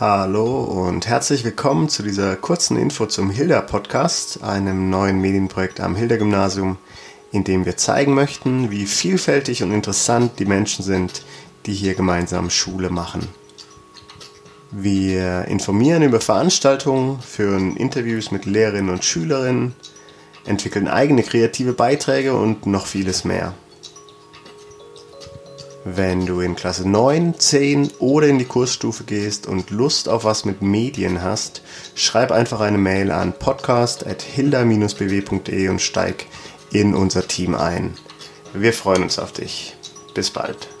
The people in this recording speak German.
Hallo und herzlich willkommen zu dieser kurzen Info zum Hilda Podcast, einem neuen Medienprojekt am Hilda Gymnasium, in dem wir zeigen möchten, wie vielfältig und interessant die Menschen sind, die hier gemeinsam Schule machen. Wir informieren über Veranstaltungen, führen Interviews mit Lehrerinnen und Schülerinnen, entwickeln eigene kreative Beiträge und noch vieles mehr. Wenn du in Klasse 9, 10 oder in die Kursstufe gehst und Lust auf was mit Medien hast, schreib einfach eine Mail an podcast.hilda-bw.de und steig in unser Team ein. Wir freuen uns auf dich. Bis bald.